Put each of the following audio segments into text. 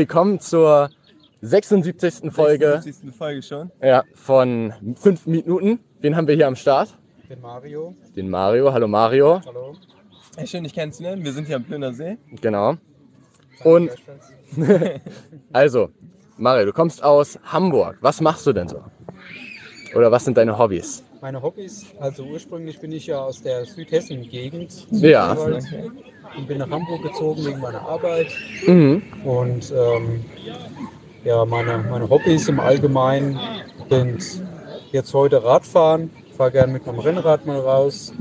Willkommen zur 76. Folge 76. Folge schon. ja, von 5 Minuten. Wen haben wir hier am Start? Den Mario. Den Mario. Hallo Mario. Hallo. Hey, schön, dich kennenzulernen. Wir sind hier am Plöner See. Genau. Und also, Mario, du kommst aus Hamburg. Was machst du denn so? Oder was sind deine Hobbys? Meine Hobbys, also ursprünglich bin ich ja aus der Südhessen-Gegend. Ja. Und bin nach Hamburg gezogen wegen meiner Arbeit. Mhm. Und ähm, ja, meine, meine Hobbys im Allgemeinen sind jetzt heute Radfahren. Fahre gerne mit meinem Rennrad mal raus.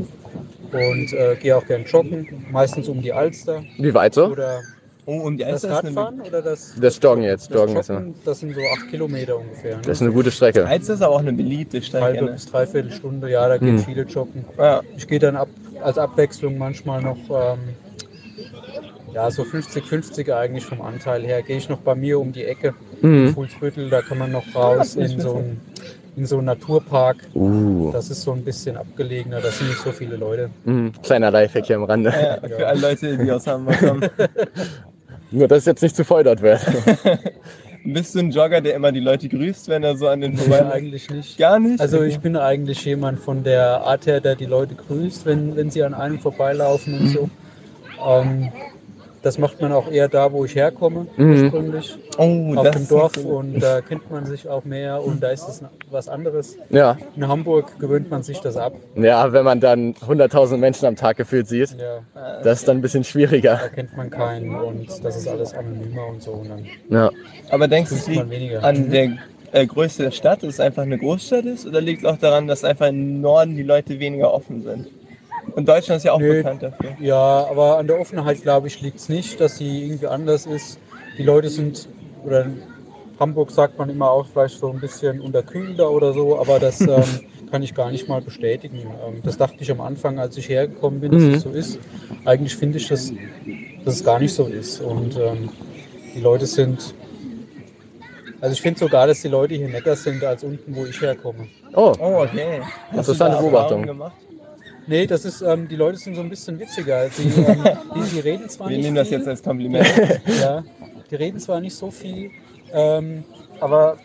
Und äh, gehe auch gern joggen, meistens um die Alster. Wie weit so? Oder Oh, und die das ist eine, Radfahren oder das, Das Joggen jetzt. das Joggen ist, ja- Joggen, das sind so acht Kilometer ungefähr. Ne? das ist eine gute Strecke. Alster ist aber auch eine beliebte Strecke. halbe Ne? bis dreiviertel Stunde, ja, da gehen Mhm. viele joggen. Ja. Ich gehe dann ab, als Abwechslung manchmal noch, ähm, ja, so 50-50 eigentlich vom Anteil her, gehe ich noch bei mir um die Ecke, Mhm. Fuhlsbüttel, da kann man noch raus in so einen in so einen Naturpark. Uh. Das ist so ein bisschen abgelegener, da sind nicht so viele Leute. Mhm. Kleiner Lifehack hier am Rande. Ja, für alle Leute, die aus Hamburg kommen. Nur, dass es jetzt nicht zu voll dort wird. Bist du ein Jogger, der immer die Leute grüßt, wenn er so an den Nee, vorbei eigentlich nicht. Gar nicht? Also ich bin eigentlich jemand von der Art her, der die Leute grüßt, wenn, wenn sie an einem vorbeilaufen und so. Ähm, das macht man auch eher da, wo ich herkomme, Mhm. ursprünglich. Oh, auf das dem Dorf cool. und da kennt man sich auch mehr und da ist es was anderes. Ja. In Hamburg gewöhnt man sich das ab. Ja, wenn man dann 100.000 Menschen am Tag gefühlt sieht, Ja, das ist dann ein bisschen schwieriger. da kennt man keinen und das ist alles anonymer und so. Und dann Ja. Aber denkst du, an der äh, Größe der Stadt, dass es einfach eine Großstadt ist? Oder liegt es auch daran, dass einfach im Norden die Leute weniger offen sind? Und Deutschland ist ja auch Nö. bekannt dafür. Ja, aber an der Offenheit, glaube ich, liegt es nicht, dass sie irgendwie anders ist. Die Leute sind, oder in Hamburg sagt man immer auch vielleicht so ein bisschen unterkühlter oder so, aber das ähm, kann ich gar nicht mal bestätigen. Ähm, das dachte ich am Anfang, als ich hergekommen bin, dass Mhm. es so ist. Eigentlich finde ich, dass, dass es gar nicht so ist. Und ähm, die Leute sind, also ich finde sogar, dass die Leute hier netter sind als unten, wo ich herkomme. Oh, Oh, okay. Hast Interessante Beobachtung. Gemacht? Nee, das ist, ähm, die Leute sind so ein bisschen witziger. Die, ähm, die, die reden zwar Wir nicht nehmen das viel, jetzt als Kompliment. Ja, die reden zwar nicht so viel, ähm, aber,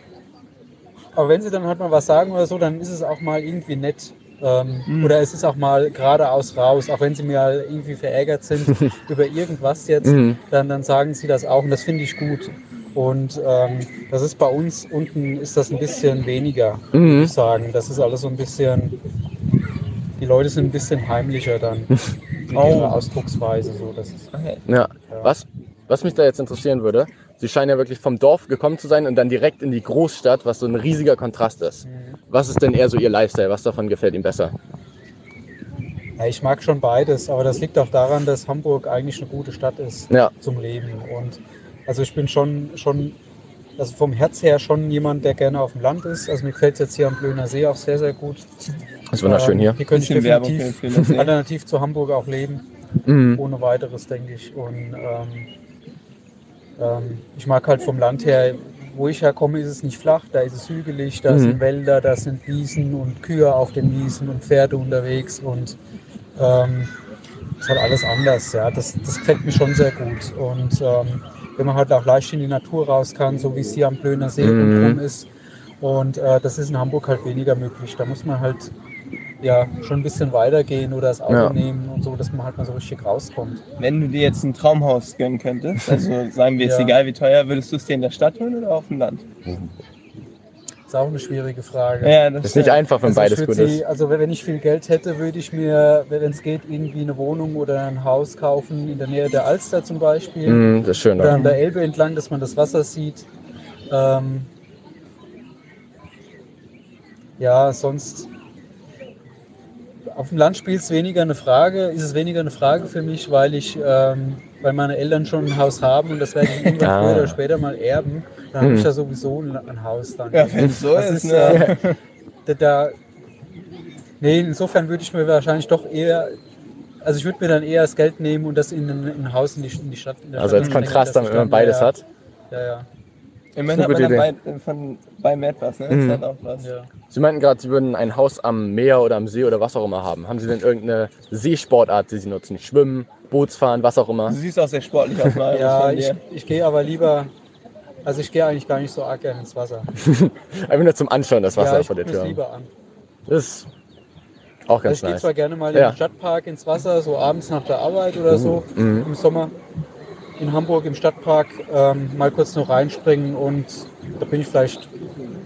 aber wenn sie dann halt mal was sagen oder so, dann ist es auch mal irgendwie nett. Ähm, Mhm. Oder es ist auch mal geradeaus raus, auch wenn sie mir irgendwie verärgert sind über irgendwas jetzt, Mhm. dann, dann sagen sie das auch und das finde ich gut. Und ähm, das ist bei uns unten ist das ein bisschen weniger, würde Mhm. ich sagen. Das ist alles so ein bisschen, die Leute sind ein bisschen heimlicher dann mit Oh. ihrer Ausdrucksweise. So. Das ist, Okay. Ja. ja. Was, was mich da jetzt interessieren würde, Sie scheinen ja wirklich vom Dorf gekommen zu sein und dann direkt in die Großstadt, was so ein riesiger Kontrast ist. Mhm. Was ist denn eher so Ihr Lifestyle? Was davon gefällt Ihnen besser? Ja, ich mag schon beides, aber das liegt auch daran, dass Hamburg eigentlich eine gute Stadt ist Ja. zum Leben. Und also ich bin schon, schon also vom Herz her schon jemand, der gerne auf dem Land ist. Also mir gefällt es jetzt hier am Blöner See auch sehr, sehr gut. Ist wunderschön Ähm, hier. Hier könnte ich definitiv alternativ zu Hamburg auch leben, Mhm. ohne weiteres, denke ich. Und ähm, ähm, ich mag halt vom Land her, wo ich herkomme, ist es nicht flach, da ist es hügelig, da Mhm. sind Wälder, da sind Wiesen und Kühe auf den Wiesen und Pferde unterwegs und ähm, ist halt alles anders. Ja. Das, das gefällt mir schon sehr gut. Und ähm, wenn man halt auch leicht in die Natur raus kann, so wie es hier am Blöner See Mhm. ist. Und äh, das ist in Hamburg halt weniger möglich. Da muss man halt ja schon ein bisschen weitergehen oder das Auto Ja. nehmen und so, dass man halt mal so richtig rauskommt. Wenn du dir jetzt ein Traumhaus gönnen könntest, also sagen wir jetzt Ja. egal wie teuer, würdest du es dir in der Stadt holen oder auf dem Land? Ist auch eine schwierige Frage. Ja, das Ist nicht einfach, wenn Also beides gut sie, ist. Also wenn ich viel Geld hätte, würde ich mir, wenn es geht, irgendwie eine Wohnung oder ein Haus kaufen in der Nähe der Alster zum Beispiel. Mhm, das ist schön. Oder Da. an der Elbe entlang, dass man das Wasser sieht. Ähm, ja, sonst auf dem Land spielt es weniger eine Frage, ist es weniger eine Frage für mich, weil ich, ähm, weil meine Eltern schon ein Haus haben und das werde ich irgendwann Ah. früher oder später mal erben. Dann habe Mhm. ich ja sowieso ein, ein Haus dann. Ja, wenn es so Das ist, ist, ne? äh, da, da, nee, insofern würde ich mir wahrscheinlich doch eher, also ich würde mir dann eher das Geld nehmen und das in ein, in ein Haus in die, in die Stadt. In der Also als Kontrast, damit man beides dann- hat. Ja, ja, Immerhin eine hat man bei, von, beim etwas, ne? Mhm. Das hat auch was. ja. Sie meinten gerade, Sie würden ein Haus am Meer oder am See oder was auch immer haben. Haben Sie denn irgendeine Seesportart, die Sie nutzen? Schwimmen, Bootsfahren, was auch immer? Du siehst auch sehr sportlich aus, Marius, ja ich, ich gehe aber lieber Also ich gehe eigentlich gar nicht so arg gerne ins Wasser. Einfach nur zum Anschauen, das Wasser ja, ich vor der Tür. lieber an. Das ist auch Also ganz ich gehe nice. zwar gerne mal in Ja. den Stadtpark ins Wasser, so abends nach der Arbeit oder so, Mhm. im Sommer in Hamburg im Stadtpark ähm, mal kurz noch reinspringen und da bin ich vielleicht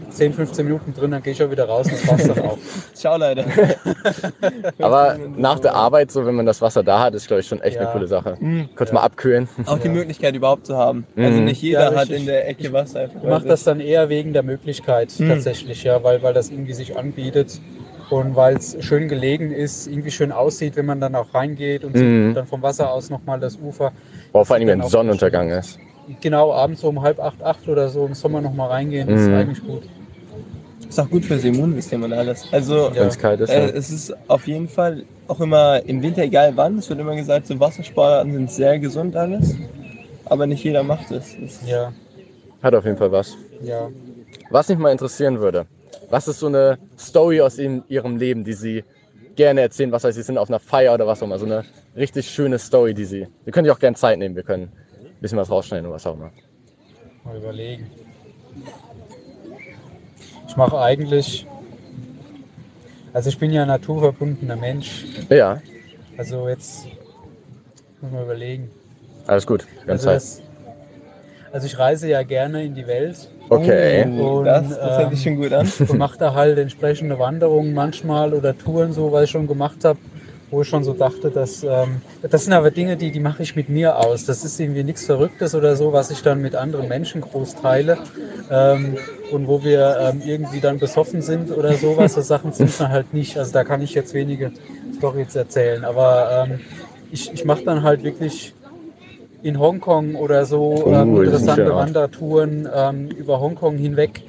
10, 15 Minuten drin, dann gehe ich auch wieder raus und das war's dann auch. Ciao, Leute. Aber nach der Arbeit, so wenn man das Wasser da hat, ist glaube ich schon echt eine Ja. coole Sache. Mhm. Kurz mal abkühlen. Auch die Ja. Möglichkeit überhaupt zu haben. Also Mhm. nicht jeder Ja, hat in der Ecke Wasser. einfach Ich mache bei das dann eher wegen der Möglichkeit Mhm. tatsächlich, ja, weil, weil das irgendwie sich anbietet und weil es schön gelegen ist, irgendwie schön aussieht, wenn man dann auch reingeht und Mhm. sieht dann vom Wasser aus nochmal das Ufer. Boah, vor allem, wenn Sonnenuntergang ist. Genau abends so um halb acht, acht oder so im Sommer nochmal reingehen, ist Mhm. eigentlich gut. Ist auch gut fürs Immunsystem und alles. Also Ja. Wenn es kalt ist. äh, ja. es ist auf jeden Fall auch immer im Winter, egal wann, es wird immer gesagt, so Wassersportarten sind sehr gesund alles. Aber nicht jeder macht es. Das- Ja, Hat auf jeden Fall was. ja. Was mich mal interessieren würde, was ist so eine Story aus in ihrem Leben, die Sie gerne erzählen? Was heißt, Sie sind auf einer Feier oder was auch immer. So eine richtig schöne Story, die Sie. Wir können sich auch gerne Zeit nehmen, wir können ein bisschen was rausschneiden oder was auch immer. Mal überlegen. Ich mache eigentlich, also ich bin ja ein naturverbundener Mensch. Ja, Also jetzt muss man überlegen. alles gut. Ganz Also, Zeit. das, also ich reise ja gerne in die Welt Okay. Oh, Und, das, das hört sich ähm, schon gut an. und mache da halt entsprechende Wanderungen manchmal oder Touren so, was ich schon gemacht habe, wo ich schon so dachte, dass ähm, das sind aber Dinge, die die mache ich mit mir aus. Das ist irgendwie nichts Verrücktes oder so, was ich dann mit anderen Menschen groß teile ähm, und wo wir ähm, irgendwie dann besoffen sind oder sowas. So Sachen sind dann halt nicht. Also da kann ich jetzt wenige Storys erzählen, aber ähm, ich, ich mache dann halt wirklich in Hongkong oder so Oh, ähm, ist interessante. Wandertouren ähm, über Hongkong hinweg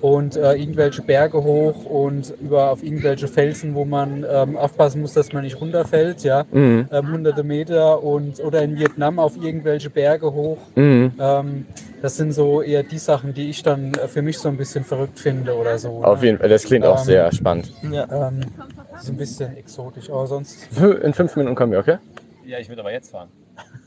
und äh, irgendwelche Berge hoch und über auf irgendwelche Felsen, wo man ähm, aufpassen muss, dass man nicht runterfällt, ja, Mhm. ähm, hunderte Meter und oder in Vietnam auf irgendwelche Berge hoch. Mhm. Ähm, das sind so eher die Sachen, die ich dann äh, für mich so ein bisschen verrückt finde oder so. Auf ne? jeden Fall, das klingt auch Ähm, sehr spannend. Ja. Ähm, so ein bisschen exotisch, aber sonst In fünf Minuten kommen wir, okay? Ja, ich würde aber jetzt fahren.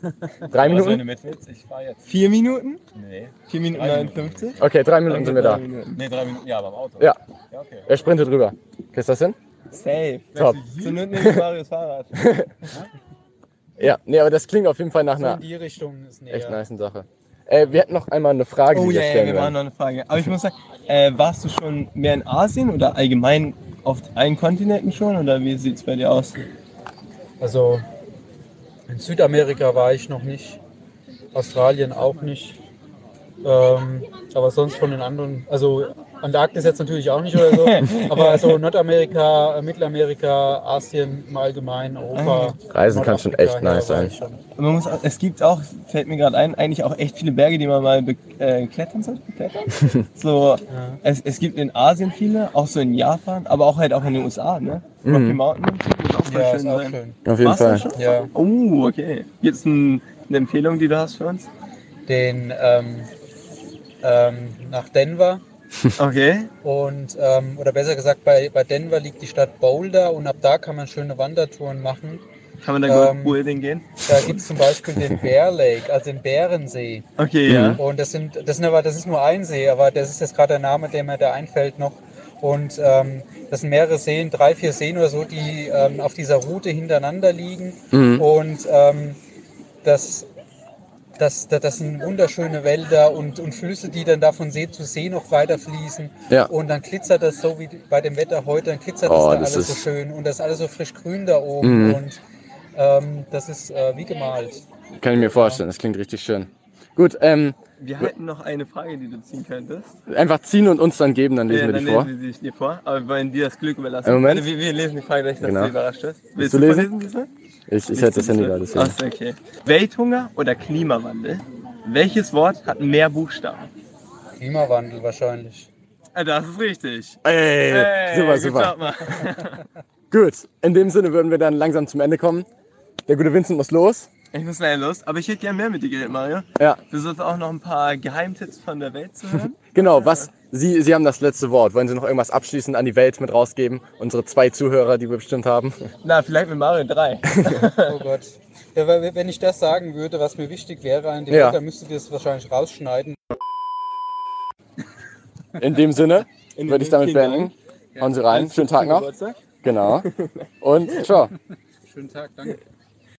Drei Minuten? mit willst, ich fahre jetzt. Vier Minuten? Nee. Vier Minuten Drei Minuten. 59? Okay, drei Minuten sind wir da. Minuten. Nee, drei Minuten, ja, beim Auto. Ja. Ja, okay. Er sprintet rüber. Kriegst du das hin? Safe. Top. Not nehme ich Marius Fahrrad. Ja, nee, aber das klingt auf jeden Fall nach so in einer die Richtung ist näher. echt nice Sache. Äh, wir hätten noch einmal eine Frage, Oh die ja, wir ja, stellen wir werden. noch eine Frage. Aber ich muss sagen, äh, warst du schon mehr in Asien oder allgemein auf allen Kontinenten schon? Oder wie sieht es bei dir aus? Also in Südamerika war ich noch nicht, Australien auch nicht. Ähm, aber sonst von den anderen, also Antarktis jetzt natürlich auch nicht oder so, aber so Nordamerika, äh, Mittelamerika, Asien im Allgemeinen, Europa. Reisen kann schon echt nice sein. Man muss es gibt auch, fällt mir gerade ein, eigentlich auch echt viele Berge, die man mal beklettern sollte. Beklettern? so, Ja. es, es gibt in Asien viele, auch so in Japan, aber auch halt auch in den USA, ne? Mhm. Rocky Mountain wird auch voll Ja, schön ist auch sein. schön. Auf jeden Warst Fall. Ja, Oh, okay. Gibt es ein, eine Empfehlung, die du hast für uns? den ähm, ähm, nach Denver Okay. und ähm, oder besser gesagt bei, bei Denver liegt die Stadt Boulder und ab da kann man schöne Wandertouren machen. Kann man da Ähm, gut bouldern gehen? Da gibt es zum Beispiel den Bear Lake, also den Bärensee. Okay, ja. Und das sind, das sind aber, das ist nur ein See, aber das ist jetzt gerade der Name, der mir da einfällt noch. Und ähm, das sind mehrere Seen, drei, vier Seen oder so, die ähm, auf dieser Route hintereinander liegen. Mhm. Und ähm, das, das, das, das sind wunderschöne Wälder und, und Flüsse, die dann da von See zu See noch weiter fließen. Ja. Und dann glitzert das so wie bei dem Wetter heute, dann glitzert Oh, das da das alles so schön und das ist alles so frisch grün da oben. Mhm. Und ähm, das ist äh, wie gemalt. Kann ich mir vorstellen, das klingt richtig schön. Gut, ähm, Wir hätten noch eine Frage, die du ziehen könntest. einfach ziehen und uns dann geben, dann lesen Ja, wir dann die vor. lesen wir sie dir vor, aber wir wollen dir das Glück überlassen. Moment? Also wir, wir lesen die Frage gleich, dass Genau. du überrascht wirst. Willst du du lesen? diesmal? Ich, ich hätte das Handy da, deswegen. Achso, okay. Welthunger oder Klimawandel? Welches Wort hat mehr Buchstaben? Klimawandel wahrscheinlich. Ah, Das ist richtig. Ey, Hey, super, good super. Gut, in dem Sinne würden wir dann langsam zum Ende kommen. Der gute Vincent muss los. Ich muss leider los, aber ich hätte gerne mehr mit dir geredet, Mario. Ja, Du sollst auch noch ein paar Geheimtipps von der Welt zu hören. genau. Was Sie, Sie haben das letzte Wort. Wollen Sie noch irgendwas abschließend an die Welt mit rausgeben? Unsere zwei Zuhörer, die wir bestimmt haben. Na, vielleicht mit Mario drei. Oh Gott. Ja, weil wenn ich das sagen würde, was mir wichtig wäre an dem Ja. Welt, dann müsstet ihr es wahrscheinlich rausschneiden. In dem Sinne In würde ich damit beenden. Hauen Sie rein. Schönen Tag noch. Geburtstag. Genau. Und ciao. Schönen Tag, danke.